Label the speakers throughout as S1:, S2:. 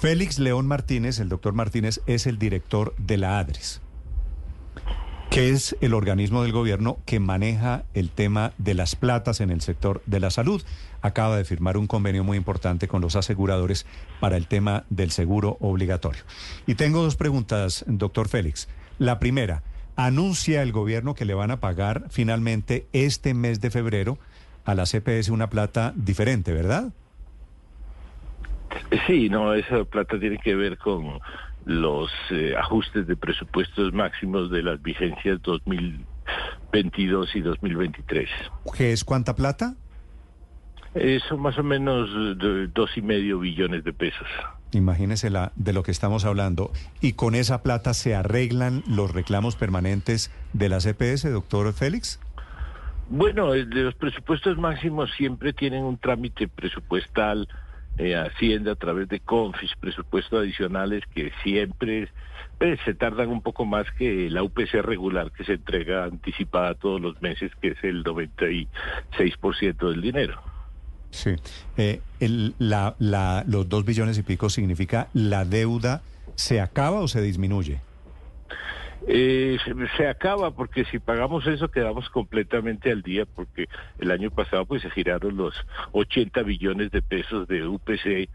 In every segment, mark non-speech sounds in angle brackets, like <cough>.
S1: Félix León Martínez, el doctor Martínez, es el director de la ADRES, que es el organismo del gobierno que maneja el tema de las platas en el sector de la salud. Acaba de firmar un convenio muy importante con los aseguradores para el tema del seguro obligatorio. Y tengo dos preguntas, doctor Félix. La primera, anuncia el gobierno que le van a pagar finalmente este mes de febrero a la CPS una plata diferente, ¿verdad?
S2: Sí, no, esa plata tiene que ver con los eh, ajustes de presupuestos máximos de las vigencias 2022 y 2023.
S1: ¿Qué es cuánta plata?
S2: Eso más o menos dos y medio billones de pesos.
S1: Imagínese la, de lo que estamos hablando. ¿Y con esa plata se arreglan los reclamos permanentes de la CPS, doctor Félix?
S2: Bueno, los presupuestos máximos siempre tienen un trámite presupuestal eh, Hacienda a través de confis, presupuestos adicionales que siempre pues, se tardan un poco más que la UPC regular que se entrega anticipada todos los meses, que es el 96% del dinero.
S1: Sí. Eh, la, la, los dos billones y pico significa la deuda se acaba o se disminuye.
S2: Eh, se, acaba porque si pagamos eso quedamos completamente al día porque el año pasado pues se giraron los 80 billones de pesos de UPC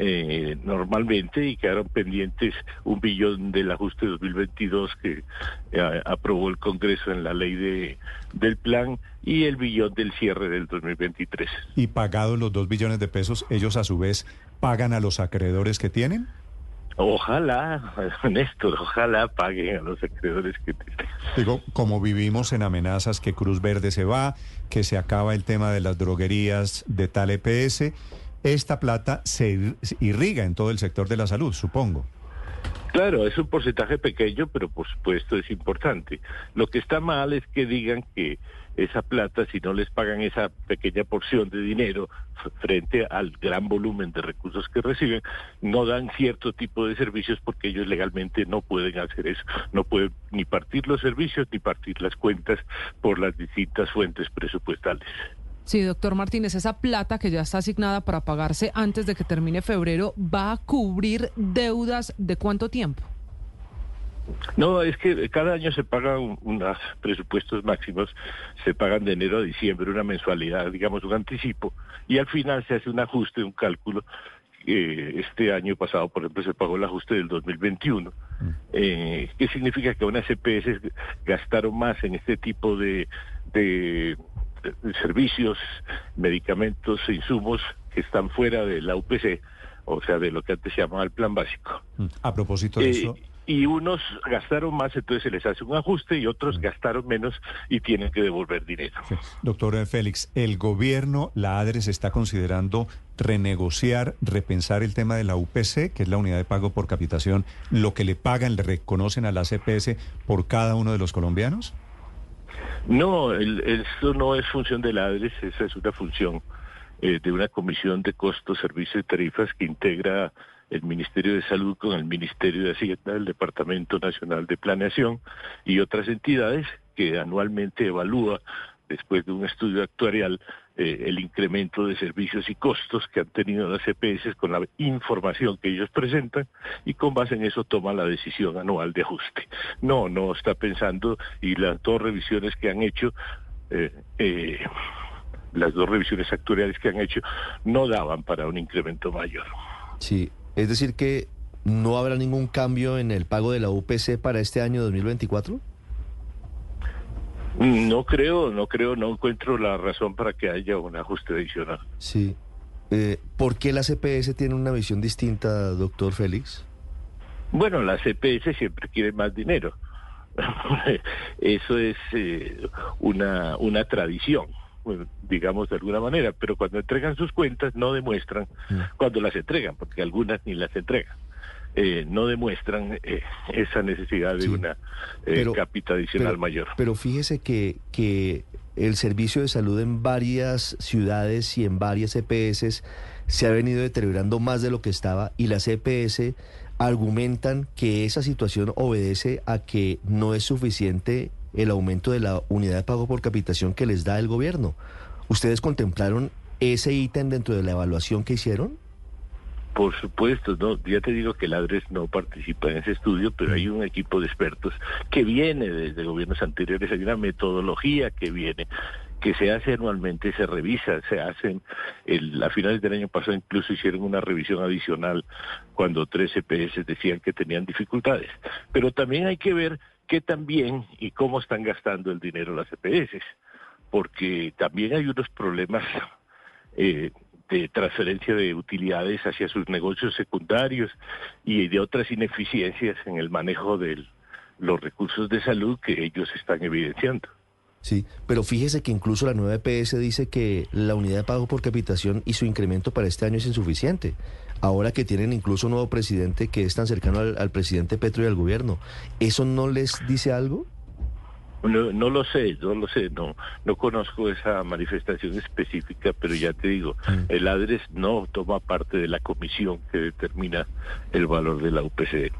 S2: eh, normalmente y quedaron pendientes un billón del ajuste 2022 que eh, aprobó el Congreso en la ley de del plan y el billón del cierre del 2023.
S1: Y pagados los dos billones de pesos, ellos a su vez pagan a los acreedores que tienen.
S2: Ojalá, <laughs> Néstor, ojalá paguen a los acreedores que
S1: Digo, como vivimos en amenazas que Cruz Verde se va, que se acaba el tema de las droguerías de tal EPS, esta plata se irriga en todo el sector de la salud, supongo.
S2: Claro, es un porcentaje pequeño, pero por supuesto es importante. Lo que está mal es que digan que esa plata, si no les pagan esa pequeña porción de dinero frente al gran volumen de recursos que reciben, no dan cierto tipo de servicios porque ellos legalmente no pueden hacer eso. No pueden ni partir los servicios ni partir las cuentas por las distintas fuentes presupuestales.
S3: Sí, doctor Martínez, esa plata que ya está asignada para pagarse antes de que termine febrero, ¿va a cubrir deudas de cuánto tiempo?
S2: No, es que cada año se pagan unos presupuestos máximos, se pagan de enero a diciembre una mensualidad, digamos un anticipo, y al final se hace un ajuste, un cálculo. este año pasado, por ejemplo, se pagó el ajuste del 2021, mm. eh, que significa que unas CPS gastaron más en este tipo de, de, servicios, medicamentos e insumos que están fuera de la UPC, o sea, de lo que antes se llamaba el plan básico.
S1: Mm. A propósito de eh, eso
S2: y unos gastaron más, entonces se les hace un ajuste y otros gastaron menos y tienen que devolver dinero.
S1: Doctor Félix, ¿el gobierno, la ADRES, está considerando renegociar, repensar el tema de la UPC, que es la unidad de pago por capitación, lo que le pagan, le reconocen a la CPS por cada uno de los colombianos?
S2: No, eso no es función de la ADRES, esa es una función eh, de una comisión de costos, servicios y tarifas que integra el Ministerio de Salud con el Ministerio de Hacienda, el Departamento Nacional de Planeación y otras entidades que anualmente evalúa después de un estudio actuarial eh, el incremento de servicios y costos que han tenido las EPS con la información que ellos presentan y con base en eso toma la decisión anual de ajuste. No, no está pensando y las dos revisiones que han hecho, eh, eh, las dos revisiones actuariales que han hecho no daban para un incremento mayor.
S4: Sí, es decir, que no habrá ningún cambio en el pago de la UPC para este año 2024.
S2: No creo, no creo, no encuentro la razón para que haya un ajuste adicional.
S4: Sí. Eh, ¿Por qué la CPS tiene una visión distinta, doctor Félix?
S2: Bueno, la CPS siempre quiere más dinero. <laughs> Eso es eh, una, una tradición digamos de alguna manera, pero cuando entregan sus cuentas no demuestran, mm. cuando las entregan, porque algunas ni las entregan. Eh, no demuestran eh, esa necesidad de una eh, capital adicional mayor.
S4: Pero fíjese que, que el servicio de salud en varias ciudades y en varias EPS se ha venido deteriorando más de lo que estaba y las EPS argumentan que esa situación obedece a que no es suficiente el aumento de la unidad de pago por capitación que les da el gobierno. ¿Ustedes contemplaron ese ítem dentro de la evaluación que hicieron?
S2: Por supuesto, ya te digo que el ADRES no participa en ese estudio, pero hay un equipo de expertos que viene desde gobiernos anteriores, hay una metodología que viene que se hace anualmente, se revisa, se hacen, a finales del año pasado incluso hicieron una revisión adicional cuando tres EPS decían que tenían dificultades. Pero también hay que ver qué también y cómo están gastando el dinero las EPS, porque también hay unos problemas eh, de transferencia de utilidades hacia sus negocios secundarios y de otras ineficiencias en el manejo de los recursos de salud que ellos están evidenciando.
S4: Sí, pero fíjese que incluso la nueva EPS dice que la unidad de pago por capitación y su incremento para este año es insuficiente. Ahora que tienen incluso un nuevo presidente que es tan cercano al, presidente Petro y al gobierno, ¿eso no les dice algo?
S2: No, no lo sé, no lo sé, no, no conozco esa manifestación específica, pero ya te digo, mm. el ADRES no toma parte de la comisión que determina el valor de la UPC.